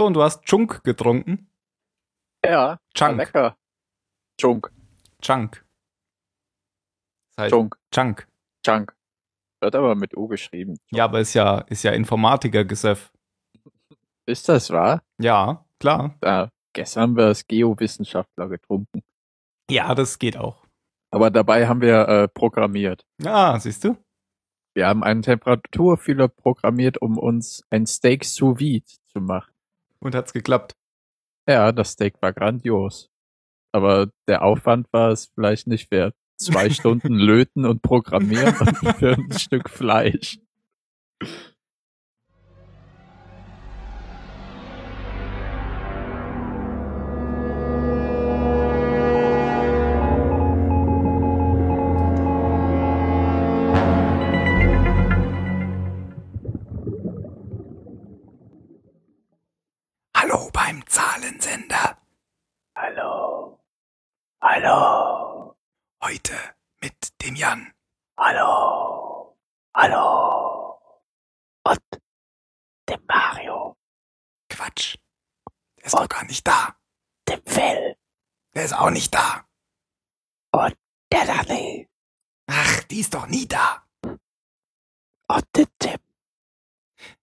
So, und du hast Chunk getrunken? Ja, Chunk. lecker. Chunk. Chunk. Das heißt Chunk. Chunk. Chunk. Wird aber mit U geschrieben. Ja, aber ist ja, ist ja Informatiker-Gesöff. Ist das wahr? Ja, klar. Da, gestern haben wir als Geowissenschaftler getrunken. Ja, das geht auch. Aber dabei haben wir äh, programmiert. Ah, siehst du? Wir haben einen Temperaturfühler programmiert, um uns ein Steak sous vide zu machen. Und hat's geklappt. Ja, das Steak war grandios. Aber der Aufwand war es vielleicht nicht wert. Zwei Stunden löten und programmieren für ein Stück Fleisch. Hallo. Heute mit dem Jan. Hallo. Hallo. Und dem Mario. Quatsch. Der ist doch gar nicht da. Dem Phil. Der ist auch nicht da. Und der Danny. Ach, die ist doch nie da. Und dem Tim.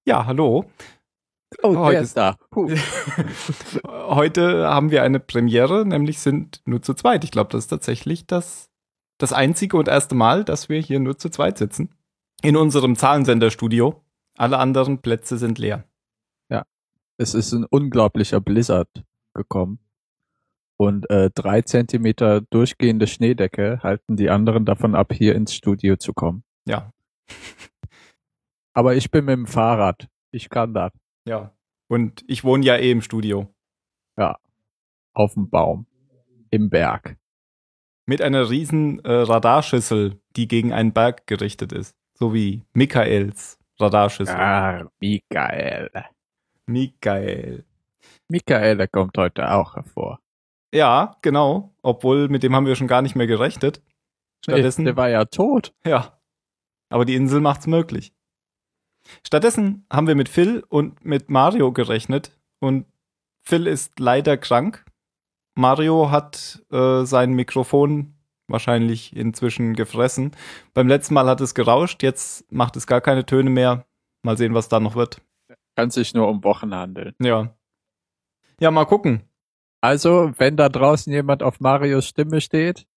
Ja, hallo. Oh, Heute der ist- da. Heute haben wir eine Premiere, nämlich sind nur zu zweit. Ich glaube, das ist tatsächlich das, das einzige und erste Mal, dass wir hier nur zu zweit sitzen. In unserem Zahlensenderstudio. Alle anderen Plätze sind leer. Es ist ein unglaublicher Blizzard gekommen. Und äh, drei Zentimeter durchgehende Schneedecke halten die anderen davon ab, hier ins Studio zu kommen. Ja, Aber ich bin mit dem Fahrrad. Ich kann das. Ja. Und ich wohne ja eh im Studio. Auf dem Baum. Im Berg. Mit einer riesen äh, Radarschüssel, die gegen einen Berg gerichtet ist. So wie Michaels Radarschüssel. Ah, Michael. Michael. Michael, der kommt heute auch hervor. Ja, genau. Obwohl, mit dem haben wir schon gar nicht mehr gerechnet. Stattdessen. Der war ja tot. Ja. Aber die Insel macht's möglich. Stattdessen haben wir mit Phil und mit Mario gerechnet und Phil ist leider krank. Mario hat äh, sein Mikrofon wahrscheinlich inzwischen gefressen. Beim letzten Mal hat es gerauscht, jetzt macht es gar keine Töne mehr. Mal sehen, was da noch wird. Kann sich nur um Wochen handeln. Ja. Ja, mal gucken. Also, wenn da draußen jemand auf Marios Stimme steht,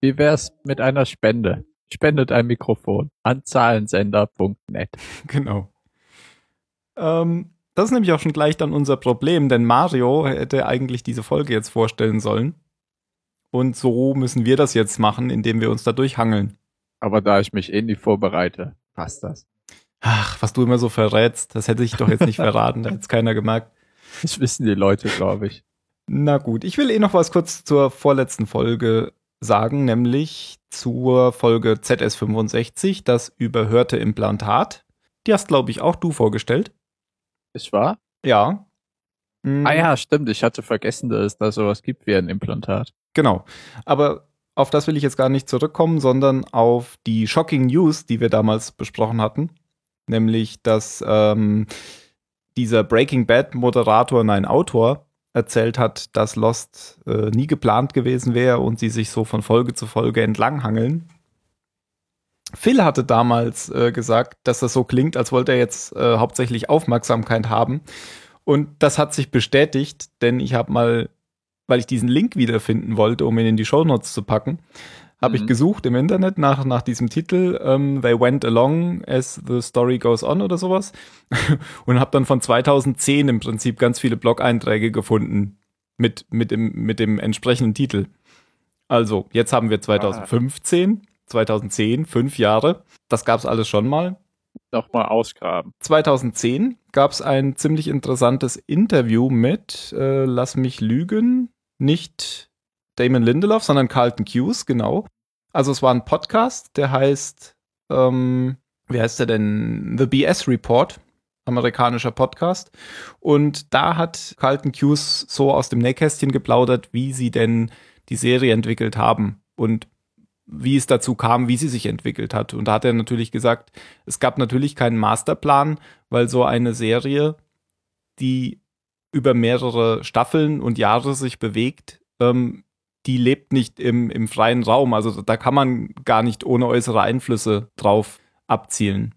wie wär's mit einer Spende? Spendet ein Mikrofon an zahlensender.net. Genau. Ähm, das ist nämlich auch schon gleich dann unser Problem, denn Mario hätte eigentlich diese Folge jetzt vorstellen sollen. Und so müssen wir das jetzt machen, indem wir uns da durchhangeln. Aber da ich mich eh nie vorbereite, passt das. Ach, was du immer so verrätst, das hätte ich doch jetzt nicht verraten, da hätte es keiner gemerkt. Das wissen die Leute, glaube ich. Na gut, ich will eh noch was kurz zur vorletzten Folge sagen, nämlich zur Folge ZS65, das überhörte Implantat. Die hast, glaube ich, auch du vorgestellt. Ist wahr? Ja. Mm. Ah ja, stimmt. Ich hatte vergessen, dass es da sowas gibt wie ein Implantat. Genau. Aber auf das will ich jetzt gar nicht zurückkommen, sondern auf die Shocking News, die wir damals besprochen hatten. Nämlich, dass ähm, dieser Breaking Bad Moderator, nein, Autor, erzählt hat, dass Lost äh, nie geplant gewesen wäre und sie sich so von Folge zu Folge entlanghangeln. Phil hatte damals äh, gesagt, dass das so klingt, als wollte er jetzt äh, hauptsächlich Aufmerksamkeit haben. Und das hat sich bestätigt, denn ich habe mal weil ich diesen Link wiederfinden wollte, um ihn in die Shownotes zu packen, habe ich Mhm. gesucht im Internet nach, nach diesem Titel, ähm, They Went Along as the Story Goes On oder sowas und habe dann von 2010 im Prinzip ganz viele Blog-Einträge gefunden mit, mit, dem, mit dem entsprechenden Titel. Also, jetzt haben wir 2015, 2010, fünf Jahre. Das gab's alles schon mal. Nochmal ausgraben. 2010 gab es ein ziemlich interessantes Interview mit, äh, lass mich lügen, nicht Damon Lindelof, sondern Carlton Hughes, genau. Also es war ein Podcast, der heißt, ähm, wie heißt der denn? The BS Report, amerikanischer Podcast. Und da hat Carlton Hughes so aus dem Nähkästchen geplaudert, wie sie denn die Serie entwickelt haben und wie es dazu kam, wie sie sich entwickelt hat. Und da hat er natürlich gesagt, es gab natürlich keinen Masterplan, weil so eine Serie, die über mehrere Staffeln und Jahre sich bewegt, ähm, die lebt nicht im, im freien Raum. Also da kann man gar nicht ohne äußere Einflüsse drauf abzielen.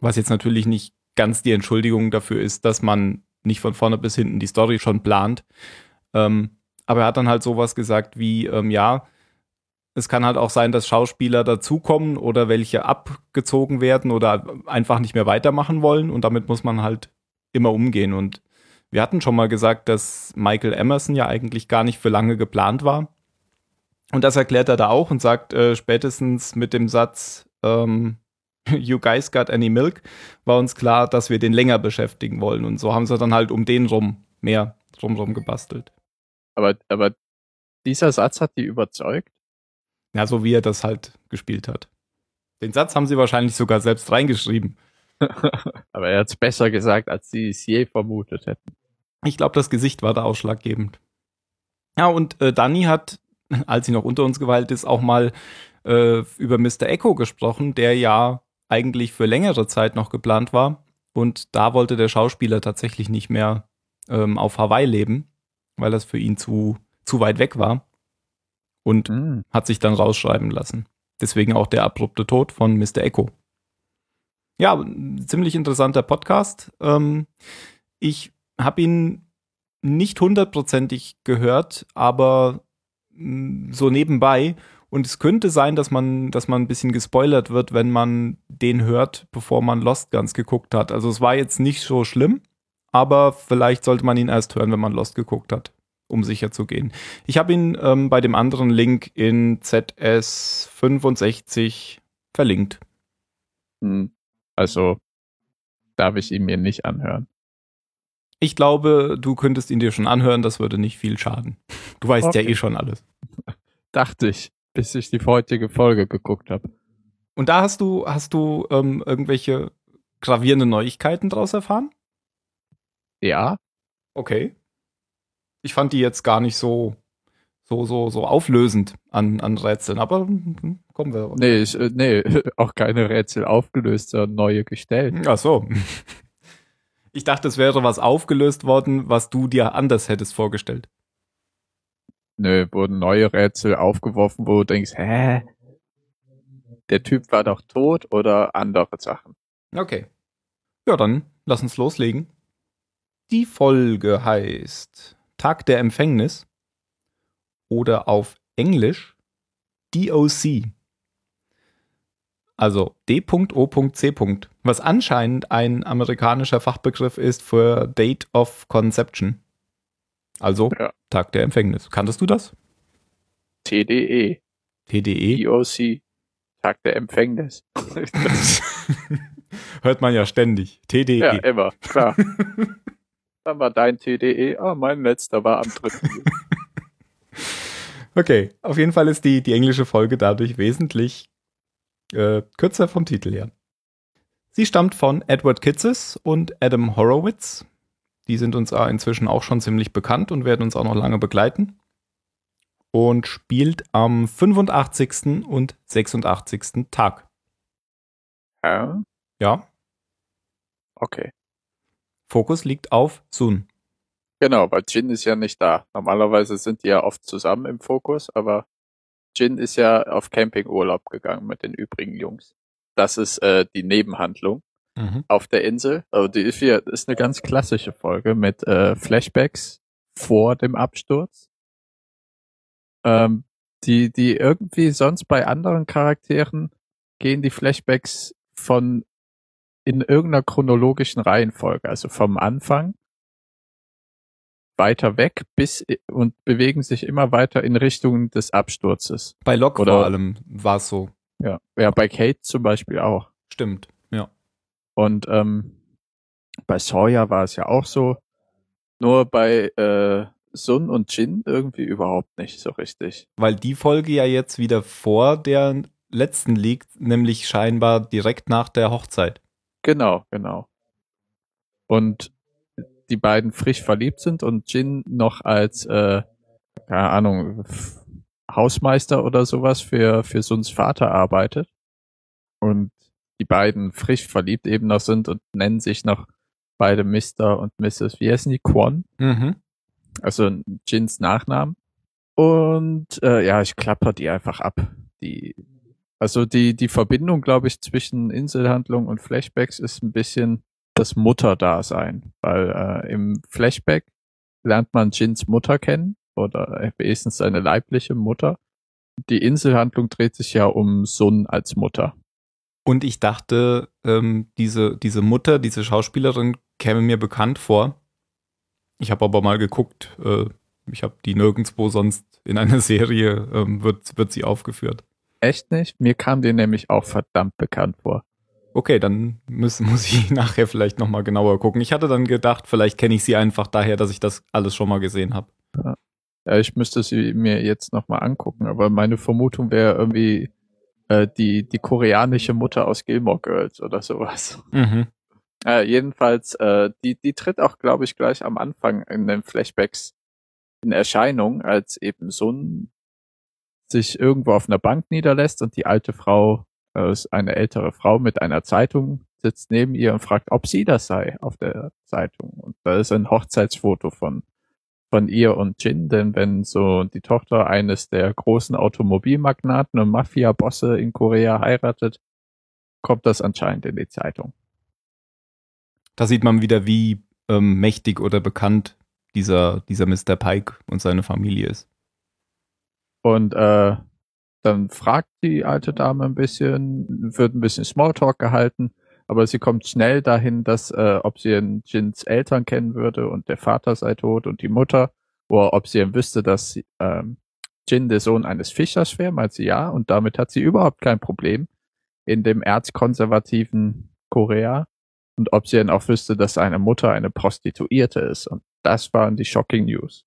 Was jetzt natürlich nicht ganz die Entschuldigung dafür ist, dass man nicht von vorne bis hinten die Story schon plant. Ähm, aber er hat dann halt sowas gesagt wie, ähm, ja, es kann halt auch sein, dass Schauspieler dazukommen oder welche abgezogen werden oder einfach nicht mehr weitermachen wollen und damit muss man halt immer umgehen. Und wir hatten schon mal gesagt, dass Michael Emerson ja eigentlich gar nicht für lange geplant war. Und das erklärt er da auch und sagt äh, spätestens mit dem Satz, ähm, You guys got any milk, war uns klar, dass wir den länger beschäftigen wollen. Und so haben sie dann halt um den rum mehr drumrum gebastelt. Aber, aber dieser Satz hat die überzeugt? Ja, so wie er das halt gespielt hat. Den Satz haben sie wahrscheinlich sogar selbst reingeschrieben. aber er hat es besser gesagt, als sie es je vermutet hätten. Ich glaube, das Gesicht war da ausschlaggebend. Ja, und äh, Dani hat, als sie noch unter uns geweilt ist, auch mal äh, über Mr. Echo gesprochen, der ja eigentlich für längere Zeit noch geplant war. Und da wollte der Schauspieler tatsächlich nicht mehr ähm, auf Hawaii leben, weil das für ihn zu, zu weit weg war. Und mhm. hat sich dann rausschreiben lassen. Deswegen auch der abrupte Tod von Mr. Echo. Ja, ziemlich interessanter Podcast. Ähm, ich habe ihn nicht hundertprozentig gehört, aber so nebenbei und es könnte sein, dass man, dass man ein bisschen gespoilert wird, wenn man den hört, bevor man Lost ganz geguckt hat. Also es war jetzt nicht so schlimm, aber vielleicht sollte man ihn erst hören, wenn man Lost geguckt hat, um sicher zu gehen. Ich habe ihn ähm, bei dem anderen Link in ZS 65 verlinkt. Hm. Also darf ich ihn mir nicht anhören. Ich glaube, du könntest ihn dir schon anhören, das würde nicht viel schaden. Du weißt okay. ja eh schon alles. Dachte ich bis ich die heutige Folge geguckt habe. Und da hast du, hast du ähm, irgendwelche gravierenden Neuigkeiten daraus erfahren? Ja. Okay. Ich fand die jetzt gar nicht so, so, so, so auflösend an, an Rätseln, aber hm, kommen wir. Nee, ich, äh, nee, auch keine Rätsel aufgelöst, sondern neue gestellt. Ach so. Ich dachte, es wäre was aufgelöst worden, was du dir anders hättest vorgestellt. Nö, wurden neue Rätsel aufgeworfen, wo du denkst, hä? Der Typ war doch tot oder andere Sachen. Okay. Ja, dann lass uns loslegen. Die Folge heißt Tag der Empfängnis oder auf Englisch DOC. Also D.O.C. Was anscheinend ein amerikanischer Fachbegriff ist für Date of Conception. Also ja. Tag der Empfängnis. Kanntest du das? TDE. TDE? DOC. Tag der Empfängnis. Hört man ja ständig. TDE. Ja, immer, klar. Dann war dein TDE. Ah, oh, mein letzter war am dritten. okay, auf jeden Fall ist die, die englische Folge dadurch wesentlich äh, kürzer vom Titel her. Sie stammt von Edward Kitzes und Adam Horowitz. Die sind uns inzwischen auch schon ziemlich bekannt und werden uns auch noch lange begleiten. Und spielt am 85. und 86. Tag. Ja. Ja. Okay. Fokus liegt auf Sun. Genau, weil Jin ist ja nicht da. Normalerweise sind die ja oft zusammen im Fokus, aber Jin ist ja auf Campingurlaub gegangen mit den übrigen Jungs. Das ist äh, die Nebenhandlung mhm. auf der Insel. Also die ist, hier, ist eine ganz klassische Folge mit äh, Flashbacks vor dem Absturz. Ähm, die, die irgendwie sonst bei anderen Charakteren gehen die Flashbacks von in irgendeiner chronologischen Reihenfolge, also vom Anfang weiter weg bis und bewegen sich immer weiter in Richtung des Absturzes. Bei Locke vor allem war es so. Ja, ja, bei Kate zum Beispiel auch. Stimmt. Und ähm, bei Sawyer war es ja auch so. Nur bei äh, Sun und Jin irgendwie überhaupt nicht so richtig. Weil die Folge ja jetzt wieder vor der letzten liegt, nämlich scheinbar direkt nach der Hochzeit. Genau, genau. Und die beiden frisch verliebt sind und Jin noch als, äh, keine Ahnung, Hausmeister oder sowas für, für Suns Vater arbeitet. Und die beiden frisch verliebt eben noch sind und nennen sich noch beide Mr. und Mrs. Wie heißen die? Quan? Mhm. Also Jins Nachnamen. Und äh, ja, ich klapper die einfach ab. Die, also die, die Verbindung, glaube ich, zwischen Inselhandlung und Flashbacks ist ein bisschen das Mutterdasein. Weil äh, im Flashback lernt man Jins Mutter kennen oder wenigstens seine leibliche Mutter. Die Inselhandlung dreht sich ja um Sun als Mutter. Und ich dachte, ähm, diese, diese Mutter, diese Schauspielerin käme mir bekannt vor. Ich habe aber mal geguckt, äh, ich habe die nirgendwo sonst in einer Serie ähm, wird, wird sie aufgeführt. Echt nicht? Mir kam die nämlich auch verdammt bekannt vor. Okay, dann muss, muss ich nachher vielleicht nochmal genauer gucken. Ich hatte dann gedacht, vielleicht kenne ich sie einfach daher, dass ich das alles schon mal gesehen habe. Ja. ja, ich müsste sie mir jetzt nochmal angucken, aber meine Vermutung wäre irgendwie äh, die, die koreanische Mutter aus Gilmore Girls oder sowas. Mhm. Äh, jedenfalls, äh, die, die tritt auch, glaube ich, gleich am Anfang in den Flashbacks in Erscheinung, als eben Sun sich irgendwo auf einer Bank niederlässt und die alte Frau, äh, eine ältere Frau mit einer Zeitung sitzt neben ihr und fragt, ob sie das sei auf der Zeitung. Und da ist ein Hochzeitsfoto von von ihr und Jin, denn wenn so die Tochter eines der großen Automobilmagnaten und Mafia-Bosse in Korea heiratet, kommt das anscheinend in die Zeitung. Da sieht man wieder, wie ähm, mächtig oder bekannt dieser, dieser Mr. Pike und seine Familie ist. Und äh, dann fragt die alte Dame ein bisschen, wird ein bisschen Smalltalk gehalten, aber sie kommt schnell dahin, dass äh, ob sie in Jins Eltern kennen würde und der Vater sei tot und die Mutter, oder ob sie wüsste, dass ähm, Jin der Sohn eines Fischers wäre, meint sie ja, und damit hat sie überhaupt kein Problem in dem erzkonservativen Korea und ob sie dann auch wüsste, dass seine Mutter eine Prostituierte ist. Und das waren die shocking News.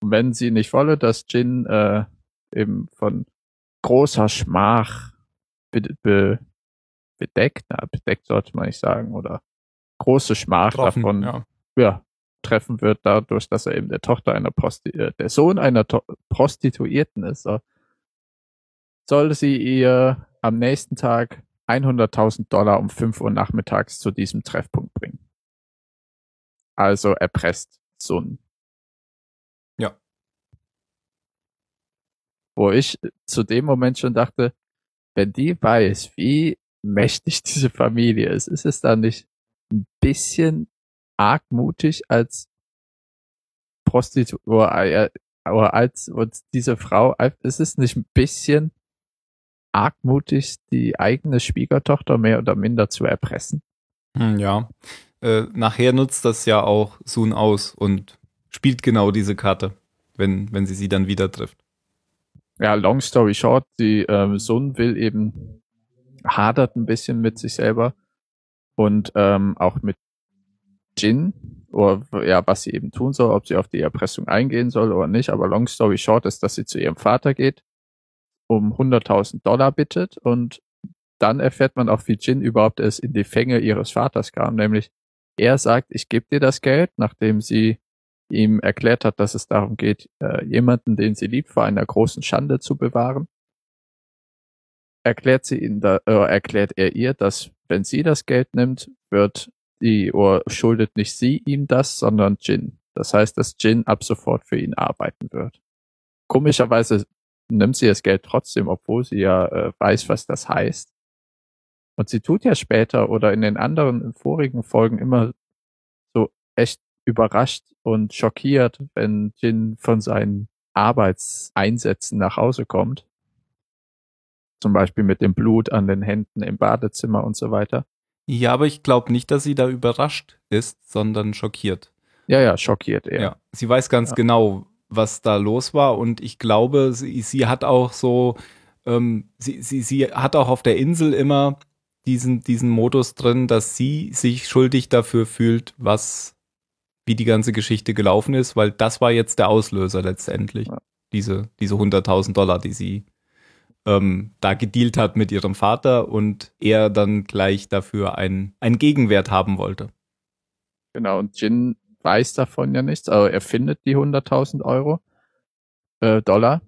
Und wenn sie nicht wolle, dass Jin äh, eben von großer Schmach be be bedeckt, na, bedeckt sollte man nicht sagen, oder große Schmach Troffen, davon ja. ja. treffen wird, dadurch, dass er eben der Tochter einer Prosti äh, der Sohn einer to Prostituierten ist, so, soll sie ihr am nächsten Tag 100.000 Dollar um 5 Uhr nachmittags zu diesem Treffpunkt bringen. Also erpresst Sun. Ja. Wo ich zu dem Moment schon dachte, wenn die weiß, wie mächtig diese Familie ist, ist es da nicht ein bisschen argmutig als Prostitut oder, äh, oder als und diese Frau, ist es nicht ein bisschen argmutig, die eigene Schwiegertochter mehr oder minder zu erpressen? Hm, ja. Äh, nachher nutzt das ja auch Sun aus und spielt genau diese Karte, wenn, wenn sie sie dann wieder trifft. Ja, long story short, die ähm, Sun will eben hadert ein bisschen mit sich selber und ähm, auch mit Jin oder ja, was sie eben tun soll, ob sie auf die Erpressung eingehen soll oder nicht. Aber long story short ist, dass sie zu ihrem Vater geht um 100.000 Dollar bittet und dann erfährt man auch, wie Jin überhaupt erst in die Fänge ihres Vaters kam, nämlich er sagt, ich gebe dir das Geld, nachdem sie ihm erklärt hat, dass es darum geht, äh, jemanden, den sie liebt, vor einer großen Schande zu bewahren. Erklärt sie ihn da, äh, erklärt er ihr, dass wenn sie das Geld nimmt, wird die oder schuldet nicht sie ihm das, sondern Jin. Das heißt, dass Jin ab sofort für ihn arbeiten wird. Komischerweise nimmt sie das Geld trotzdem, obwohl sie ja äh, weiß, was das heißt. Und sie tut ja später oder in den anderen vorigen Folgen immer so echt überrascht und schockiert, wenn Jin von seinen Arbeitseinsätzen nach Hause kommt. Zum Beispiel mit dem Blut an den Händen im Badezimmer und so weiter. Ja, aber ich glaube nicht, dass sie da überrascht ist, sondern schockiert. Ja, ja, schockiert eher. Ja, sie weiß ganz ja. genau, was da los war. Und ich glaube, sie, sie hat auch so, ähm, sie, sie, sie hat auch auf der Insel immer diesen, diesen Modus drin, dass sie sich schuldig dafür fühlt, was, wie die ganze Geschichte gelaufen ist, weil das war jetzt der Auslöser letztendlich. Ja. Diese, diese 100.000 Dollar, die sie ähm, da gedealt hat mit ihrem Vater und er dann gleich dafür einen, einen Gegenwert haben wollte. Genau, und Jin weiß davon ja nichts, also er findet die 100.000 Euro, äh, Dollar,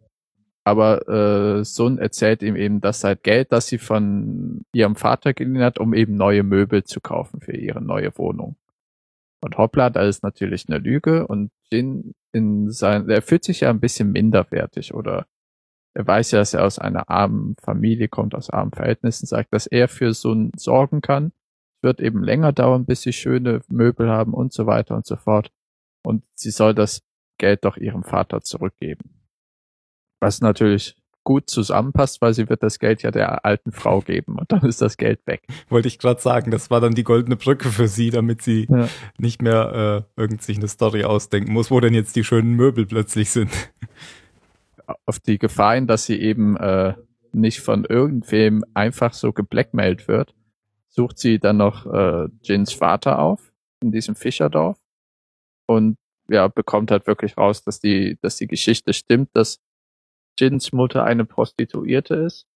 aber äh, Sun erzählt ihm eben, dass halt Geld, das sie von ihrem Vater geliehen hat, um eben neue Möbel zu kaufen für ihre neue Wohnung. Und hoppla, da ist natürlich eine Lüge und Jin in sein, er fühlt sich ja ein bisschen minderwertig oder er weiß ja, dass er aus einer armen Familie kommt, aus armen Verhältnissen, sagt, dass er für Sun sorgen kann. Wird eben länger dauern, bis sie schöne Möbel haben und so weiter und so fort. Und sie soll das Geld doch ihrem Vater zurückgeben. Was natürlich gut zusammenpasst, weil sie wird das Geld ja der alten Frau geben und dann ist das Geld weg. Wollte ich gerade sagen, das war dann die goldene Brücke für sie, damit sie ja. nicht mehr äh, irgend sich eine Story ausdenken muss, wo denn jetzt die schönen Möbel plötzlich sind. Auf die Gefahr hin, dass sie eben äh, nicht von irgendwem einfach so geblackmailt wird, sucht sie dann noch äh, Jins Vater auf in diesem Fischerdorf und ja, bekommt halt wirklich raus, dass die, dass die Geschichte stimmt, dass Jins Mutter eine Prostituierte ist,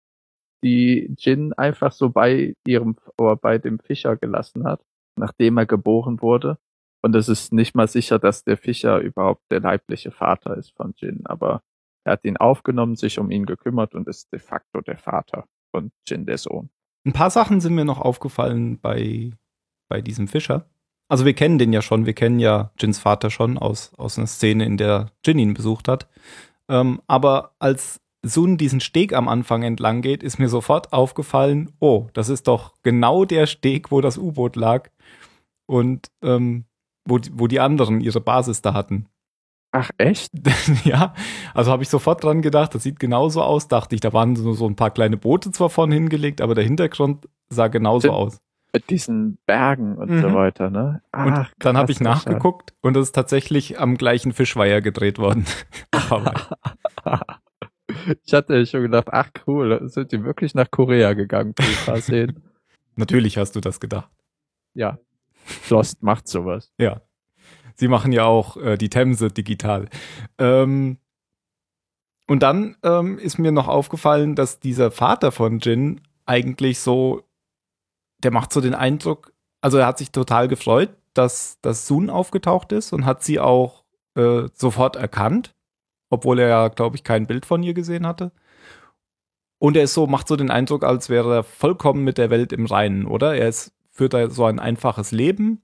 die Jin einfach so bei ihrem oder bei dem Fischer gelassen hat, nachdem er geboren wurde. Und es ist nicht mal sicher, dass der Fischer überhaupt der leibliche Vater ist von Jin, aber er hat ihn aufgenommen, sich um ihn gekümmert und ist de facto der Vater von Jin, der Sohn. Ein paar Sachen sind mir noch aufgefallen bei, bei diesem Fischer. Also wir kennen den ja schon, wir kennen ja Jins Vater schon aus, aus einer Szene, in der Jin ihn besucht hat. Ähm, aber als Sun diesen Steg am Anfang entlang geht, ist mir sofort aufgefallen, oh, das ist doch genau der Steg, wo das U-Boot lag und ähm, wo, wo die anderen ihre Basis da hatten. Ach echt? ja, also habe ich sofort dran gedacht, das sieht genauso aus, dachte ich. Da waren so, so ein paar kleine Boote zwar vorne hingelegt, aber der Hintergrund sah genauso aus. Mit diesen Bergen und mhm. so weiter, ne? Ach, und dann habe ich nachgeguckt und es ist tatsächlich am gleichen Fischweiher gedreht worden. ich hatte schon gedacht, ach cool, sind die wirklich nach Korea gegangen für ein paar Szenen? Natürlich hast du das gedacht. Ja. Lost macht sowas. Ja. Sie machen ja auch äh, die Themse digital. Ähm, und dann ähm, ist mir noch aufgefallen, dass dieser Vater von Jin eigentlich so der macht so den Eindruck, also er hat sich total gefreut, dass, dass Sun aufgetaucht ist und hat sie auch äh, sofort erkannt, obwohl er ja, glaube ich, kein Bild von ihr gesehen hatte. Und er ist so, macht so den Eindruck, als wäre er vollkommen mit der Welt im Reinen, oder? Er ist, führt da so ein einfaches Leben,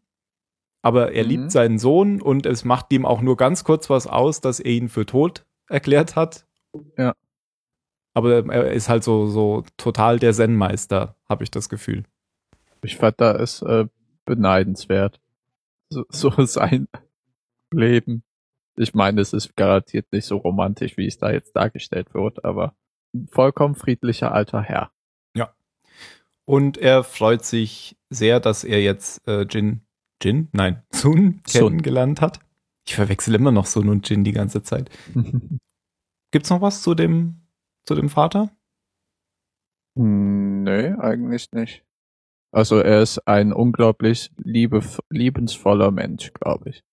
aber er mhm. liebt seinen Sohn und es macht ihm auch nur ganz kurz was aus, dass er ihn für tot erklärt hat. Ja. Aber er ist halt so, so total der Zen-Meister, habe ich das Gefühl. Ich fand da ist äh, beneidenswert. So, so sein Leben. Ich meine, es ist garantiert nicht so romantisch, wie es da jetzt dargestellt wird, aber ein vollkommen friedlicher alter Herr. Ja. Und er freut sich sehr, dass er jetzt äh, Jin, Jin? Nein, Sun kennengelernt hat. Ich verwechsel immer noch Sun und Jin die ganze Zeit. Gibt's noch was zu dem, zu dem Vater? Hm, nee, eigentlich nicht. Also er ist ein unglaublich liebe, liebensvoller Mensch, glaube ich.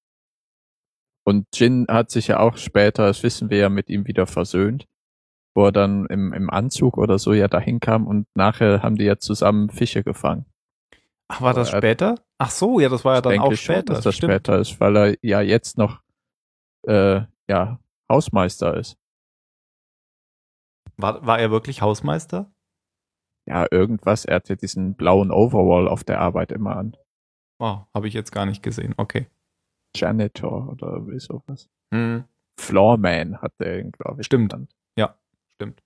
Und Jin hat sich ja auch später, das wissen wir ja, mit ihm wieder versöhnt, wo er dann im, im Anzug oder so ja dahin kam und nachher haben die ja zusammen Fische gefangen. Ach, war das später? Ach so, ja, das war ja dann auch später. Schon, dass das stimmt. später ist, weil er ja jetzt noch äh, ja Hausmeister ist. War, war er wirklich Hausmeister? Ja, irgendwas. Er hatte diesen blauen Overall auf der Arbeit immer an. Oh, habe ich jetzt gar nicht gesehen. Okay. Janitor oder wie sowas. Hm. Floorman hat der, glaube ich. Stimmt. Genannt. Ja, stimmt.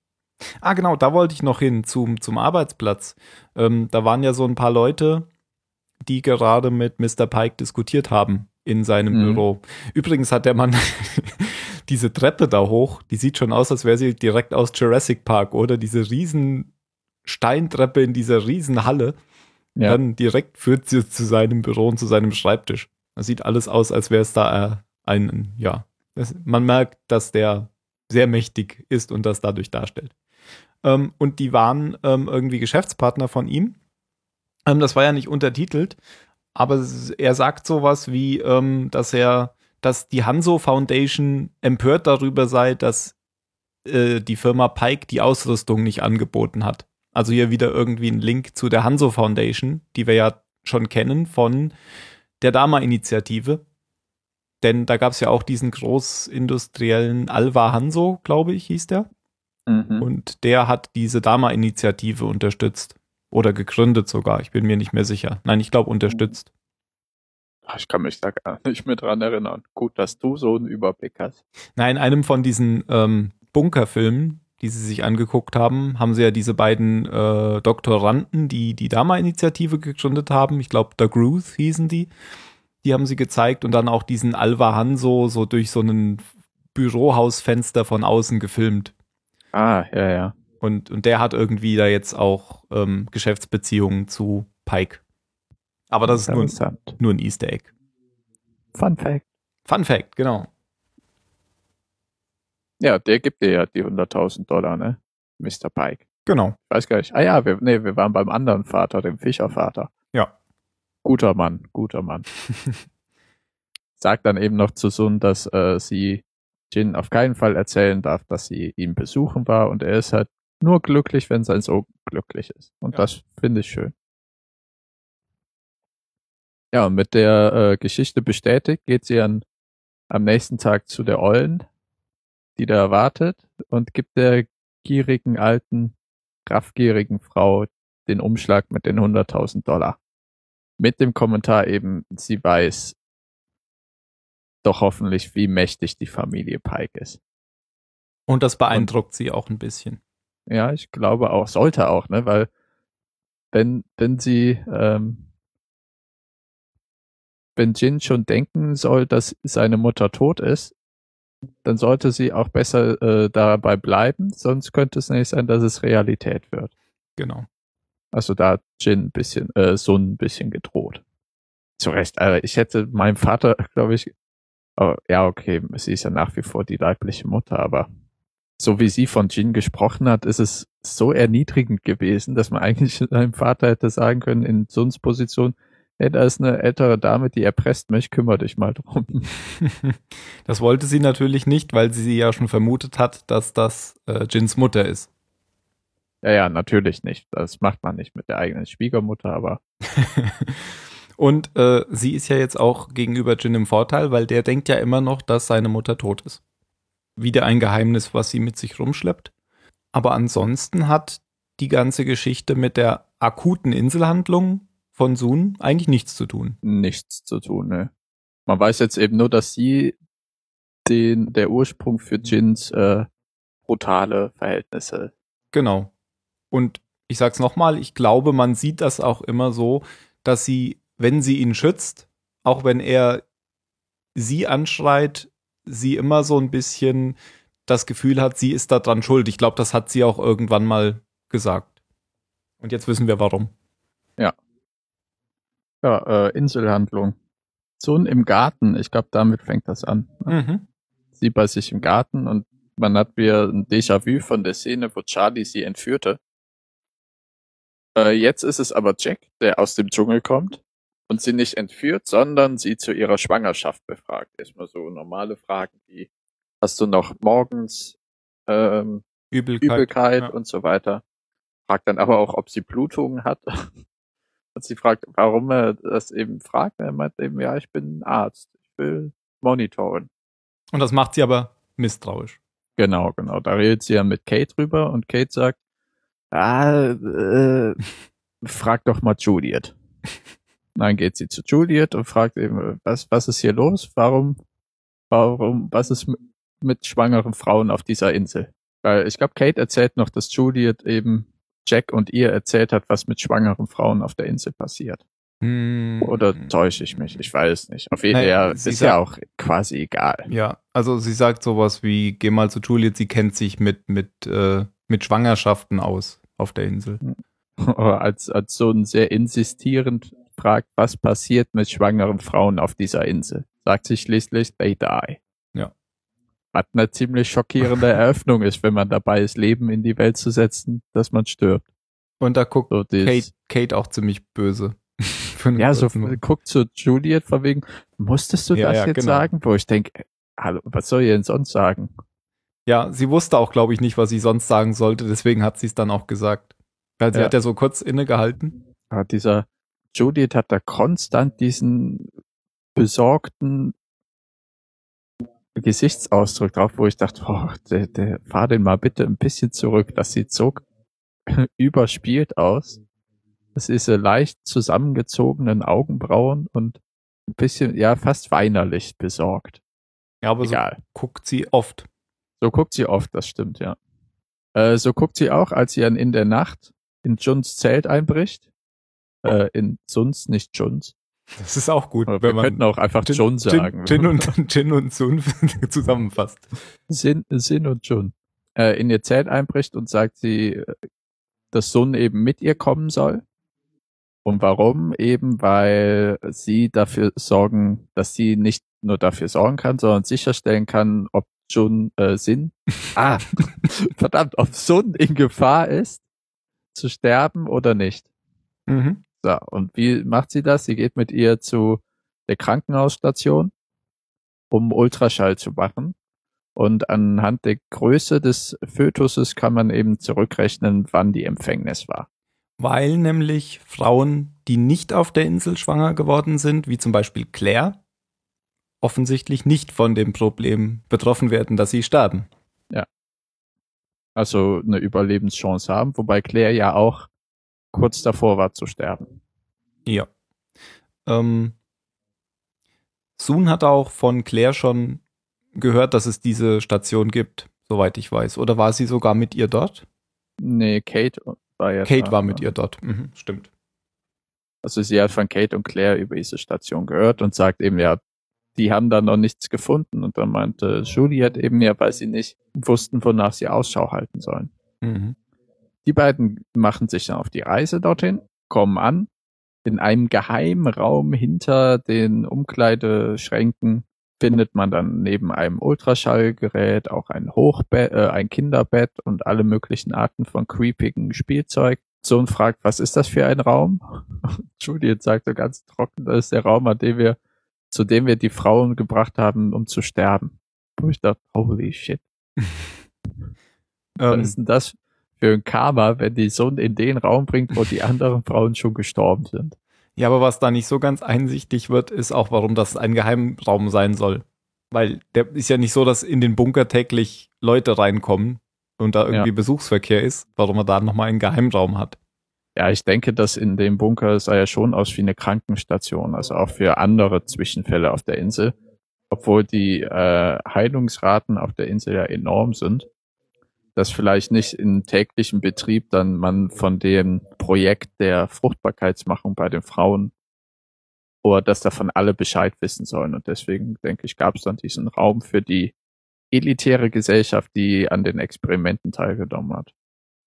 Ah, genau, da wollte ich noch hin zum, zum Arbeitsplatz. Ähm, da waren ja so ein paar Leute, die gerade mit Mr. Pike diskutiert haben in seinem mhm. Büro. Übrigens hat der Mann diese Treppe da hoch, die sieht schon aus, als wäre sie direkt aus Jurassic Park, oder? Diese riesen Steintreppe in dieser riesen Halle. Ja. Dann direkt führt sie zu seinem Büro und zu seinem Schreibtisch. Das sieht alles aus, als wäre es da äh, ein, ja, das, man merkt, dass der sehr mächtig ist und das dadurch darstellt. Ähm, und die waren ähm, irgendwie Geschäftspartner von ihm. Ähm, das war ja nicht untertitelt, aber er sagt sowas wie, ähm, dass er, dass die Hanso Foundation empört darüber sei, dass äh, die Firma Pike die Ausrüstung nicht angeboten hat. Also hier wieder irgendwie ein Link zu der Hanso Foundation, die wir ja schon kennen von der Dama-Initiative. Denn da gab es ja auch diesen großindustriellen Alva Hanso, glaube ich, hieß der. Mhm. Und der hat diese Dama-Initiative unterstützt. Oder gegründet sogar. Ich bin mir nicht mehr sicher. Nein, ich glaube unterstützt. Ich kann mich da gar nicht mehr dran erinnern. Gut, dass du so einen Überblick hast. Nein, in einem von diesen ähm, Bunkerfilmen, die sie sich angeguckt haben, haben sie ja diese beiden äh, Doktoranden, die die Dama-Initiative gegründet haben. Ich glaube, The Gruth hießen die. Die haben sie gezeigt und dann auch diesen Alva Hanso so durch so ein Bürohausfenster von außen gefilmt. Ah, ja, ja. Und, und der hat irgendwie da jetzt auch ähm, Geschäftsbeziehungen zu Pike. Aber das ist nur, nur ein Easter Egg. Fun Fact. Fun Fact, genau. Ja, der gibt dir ja die 100.000 Dollar, ne? Mr. Pike. Genau. Ich weiß gar nicht. Ah ja, wir, nee, wir waren beim anderen Vater, dem Fischervater. Ja. Guter Mann, guter Mann. Sagt dann eben noch zu Sun, dass äh, sie Jin auf keinen Fall erzählen darf, dass sie ihn besuchen war und er ist halt nur glücklich, wenn sein Sohn glücklich ist. Und Ja. das finde ich schön. Ja, und mit der äh, Geschichte bestätigt geht sie dann am nächsten Tag zu der Ollen, die da wartet und gibt der gierigen alten, raffgierigen Frau den Umschlag mit den 100.000 Dollar. Mit dem Kommentar eben, sie weiß doch hoffentlich, wie mächtig die Familie Pike ist. Und das beeindruckt sie auch ein bisschen. Ja, ich glaube auch, sollte auch, ne, weil wenn, wenn sie, ähm, wenn Jin schon denken soll, dass seine Mutter tot ist, dann sollte sie auch besser äh, dabei bleiben, sonst könnte es nicht sein, dass es Realität wird. Genau. Also da hat Jin ein bisschen, äh, so ein bisschen gedroht. Zu Recht, aber ich hätte meinem Vater, glaube ich, aber ja, okay, sie ist ja nach wie vor die leibliche Mutter, aber so wie sie von Jin gesprochen hat, ist es so erniedrigend gewesen, dass man eigentlich seinem Vater hätte sagen können, in Suns Position, hey, da ist eine ältere Dame, die erpresst mich, kümmere dich mal drum. das wollte sie natürlich nicht, weil sie ja schon vermutet hat, dass das äh, Jins Mutter ist. Ja, ja, natürlich nicht. Das macht man nicht mit der eigenen Schwiegermutter, aber Und äh, sie ist ja jetzt auch gegenüber Jin im Vorteil, weil der denkt ja immer noch, dass seine Mutter tot ist. Wieder ein Geheimnis, was sie mit sich rumschleppt. Aber ansonsten hat die ganze Geschichte mit der akuten Inselhandlung von Sun eigentlich nichts zu tun. nichts zu tun, ne. Man weiß jetzt eben nur, dass sie den, der Ursprung für Jins äh, brutale Verhältnisse. Genau. Und ich sag's nochmal, ich glaube, man sieht das auch immer so, dass sie, wenn sie ihn schützt, auch wenn er sie anschreit, sie immer so ein bisschen das Gefühl hat, sie ist daran schuld. Ich glaube, das hat sie auch irgendwann mal gesagt. Und jetzt wissen wir warum. Ja, äh, Inselhandlung. Sohn im Garten, ich glaube, damit fängt das an. Mhm. Sie bei sich im Garten und man hat wieder ein Déjà-vu von der Szene, wo Charlie sie entführte. Äh, jetzt ist es aber Jack, der aus dem Dschungel kommt und sie nicht entführt, sondern sie zu ihrer Schwangerschaft befragt. Erstmal so normale Fragen wie, hast du noch morgens ähm, Übelkeit. Übelkeit ja. und so weiter. Fragt dann aber auch, ob sie Blutungen hat. Und sie fragt, warum er das eben fragt. Er meint eben, ja, ich bin Arzt. Ich will monitoren. Und das macht sie aber misstrauisch. Genau, genau. Da redet sie ja mit Kate drüber und Kate sagt, ah, äh, frag doch mal Juliet. Dann geht sie zu Juliet und fragt eben, was, was ist hier los? Warum, warum, was ist mit, mit schwangeren Frauen auf dieser Insel? Weil ich glaube, Kate erzählt noch, dass Juliet eben Jack und ihr erzählt hat, was mit schwangeren Frauen auf der Insel passiert. Hm. Oder täusche ich mich? Ich weiß nicht. Auf jeden Fall, Naja, ja, ist ja sagt- auch quasi egal. Ja, also sie sagt sowas wie, geh mal zu Juliet, sie kennt sich mit, mit, äh, mit Schwangerschaften aus auf der Insel. Aber als, als so ein sehr insistierend fragt, was passiert mit schwangeren Frauen auf dieser Insel, sagt sie schließlich, they die. Ja. Was eine ziemlich schockierende Eröffnung ist, wenn man dabei ist, Leben in die Welt zu setzen, dass man stirbt. Und da guckt So Kate, Kate auch ziemlich böse. Ja, so guckt zu Juliet von wegen, musstest du Ja, das ja, jetzt genau. sagen? Wo ich denke, hallo, was soll ich denn sonst sagen? Ja, sie wusste auch, glaube ich, nicht, was sie sonst sagen sollte, deswegen hat sie es dann auch gesagt. Weil sie Ja. hat ja so kurz innegehalten. Aber dieser Juliet hat da konstant diesen besorgten Gesichtsausdruck drauf, wo ich dachte, oh, der, der, fahr den mal bitte ein bisschen zurück. Das sieht so überspielt aus. Das ist äh, leicht zusammengezogenen Augenbrauen und ein bisschen, ja, fast weinerlich besorgt. Ja, aber Egal. so guckt sie oft. So guckt sie oft, das stimmt, ja. Äh, so guckt sie auch, als sie dann in der Nacht in Juns Zelt einbricht. Äh, in Suns, nicht Juns. Das ist auch gut, Oder wenn wir man könnten auch einfach Jin- Jun sagen. Jin, Jin und Jin und Sun zusammenfasst. Sin, Sin und Jun. Äh, in ihr Zelt einbricht und sagt sie, dass Sun eben mit ihr kommen soll. Und warum? Eben, weil sie dafür sorgen, dass sie nicht nur dafür sorgen kann, sondern sicherstellen kann, ob Jun, äh, Sin, ah, verdammt, ob Sun in Gefahr ist, zu sterben oder nicht. Mhm. So, und wie macht sie das? Sie geht mit ihr zu der Krankenhausstation, um Ultraschall zu machen. Und anhand der Größe des Fötuses kann man eben zurückrechnen, wann die Empfängnis war. Weil nämlich Frauen, die nicht auf der Insel schwanger geworden sind, wie zum Beispiel Claire, offensichtlich nicht von dem Problem betroffen werden, dass sie sterben. Also eine Überlebenschance haben, wobei Claire ja auch kurz davor war zu sterben. Ja. Ähm, Sun hat auch von Claire schon gehört, dass es diese Station gibt, soweit ich weiß. Oder war sie sogar mit ihr dort? Nee, Kate war ja Kate da, war mit ja. ihr dort. Mhm, stimmt. Also sie hat von Kate und Claire über diese Station gehört und sagt eben, ja, die haben da noch nichts gefunden. Und dann meinte Juliet eben, ja, weil sie nicht wussten, wonach sie Ausschau halten sollen. Mhm. Die beiden machen sich dann auf die Reise dorthin, kommen an. In einem geheimen Raum hinter den Umkleideschränken findet man dann neben einem Ultraschallgerät auch ein Hochbett, äh, ein Kinderbett und alle möglichen Arten von creepigen Spielzeug. Sohn fragt, was ist das für ein Raum? Juliet sagt so ganz trocken, das ist der Raum, an dem wir, zu dem wir die Frauen gebracht haben, um zu sterben. Wo ich dachte, holy shit. Was Ähm, ist denn das für ein Karma, wenn die Sohn in den Raum bringt, wo die anderen Frauen schon gestorben sind? ja, aber was da nicht so ganz einsichtig wird, ist auch, warum das ein Geheimraum sein soll. Weil der ist ja nicht so, dass in den Bunker täglich Leute reinkommen und da irgendwie Ja. Besuchsverkehr ist, warum er da nochmal einen Geheimraum hat. Ja, ich denke, dass in dem Bunker sah ja schon aus wie eine Krankenstation, also auch für andere Zwischenfälle auf der Insel. Obwohl die äh, Heilungsraten auf der Insel ja enorm sind, dass vielleicht nicht in täglichem Betrieb dann man von dem Projekt der Fruchtbarkeitsmachung bei den Frauen oder dass davon alle Bescheid wissen sollen. Und deswegen denke ich, gab es dann diesen Raum für die elitäre Gesellschaft, die an den Experimenten teilgenommen hat.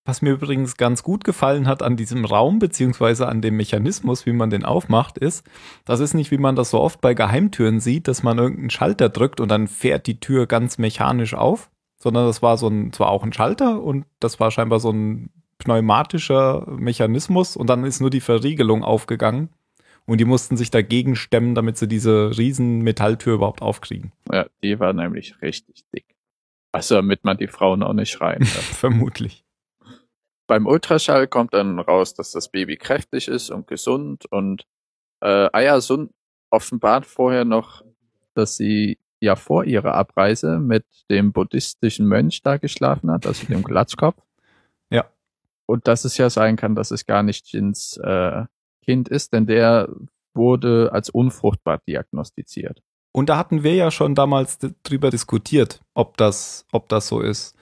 Was mir übrigens ganz gut gefallen hat an diesem Raum, beziehungsweise an dem Mechanismus, wie man den aufmacht, ist, das ist nicht, wie man das so oft bei Geheimtüren sieht, dass man irgendeinen Schalter drückt und dann fährt die Tür ganz mechanisch auf, sondern das war so ein, zwar auch ein Schalter und das war scheinbar so ein pneumatischer Mechanismus und dann ist nur die Verriegelung aufgegangen und die mussten sich dagegen stemmen, damit sie diese riesen Metalltür überhaupt aufkriegen. Ja, die war nämlich richtig dick. Also damit man die Frauen auch nicht schreien. Vermutlich. Beim Ultraschall kommt dann raus, dass das Baby kräftig ist und gesund und äh, Aya Sun offenbart vorher noch, dass sie ja vor ihrer Abreise mit dem buddhistischen Mönch da geschlafen hat, also dem Glatzkopf. Ja. Und dass es ja sein kann, dass es gar nicht Jins äh, Kind ist, denn der wurde als unfruchtbar diagnostiziert. Und da hatten wir ja schon damals drüber diskutiert, ob das, ob das so ist.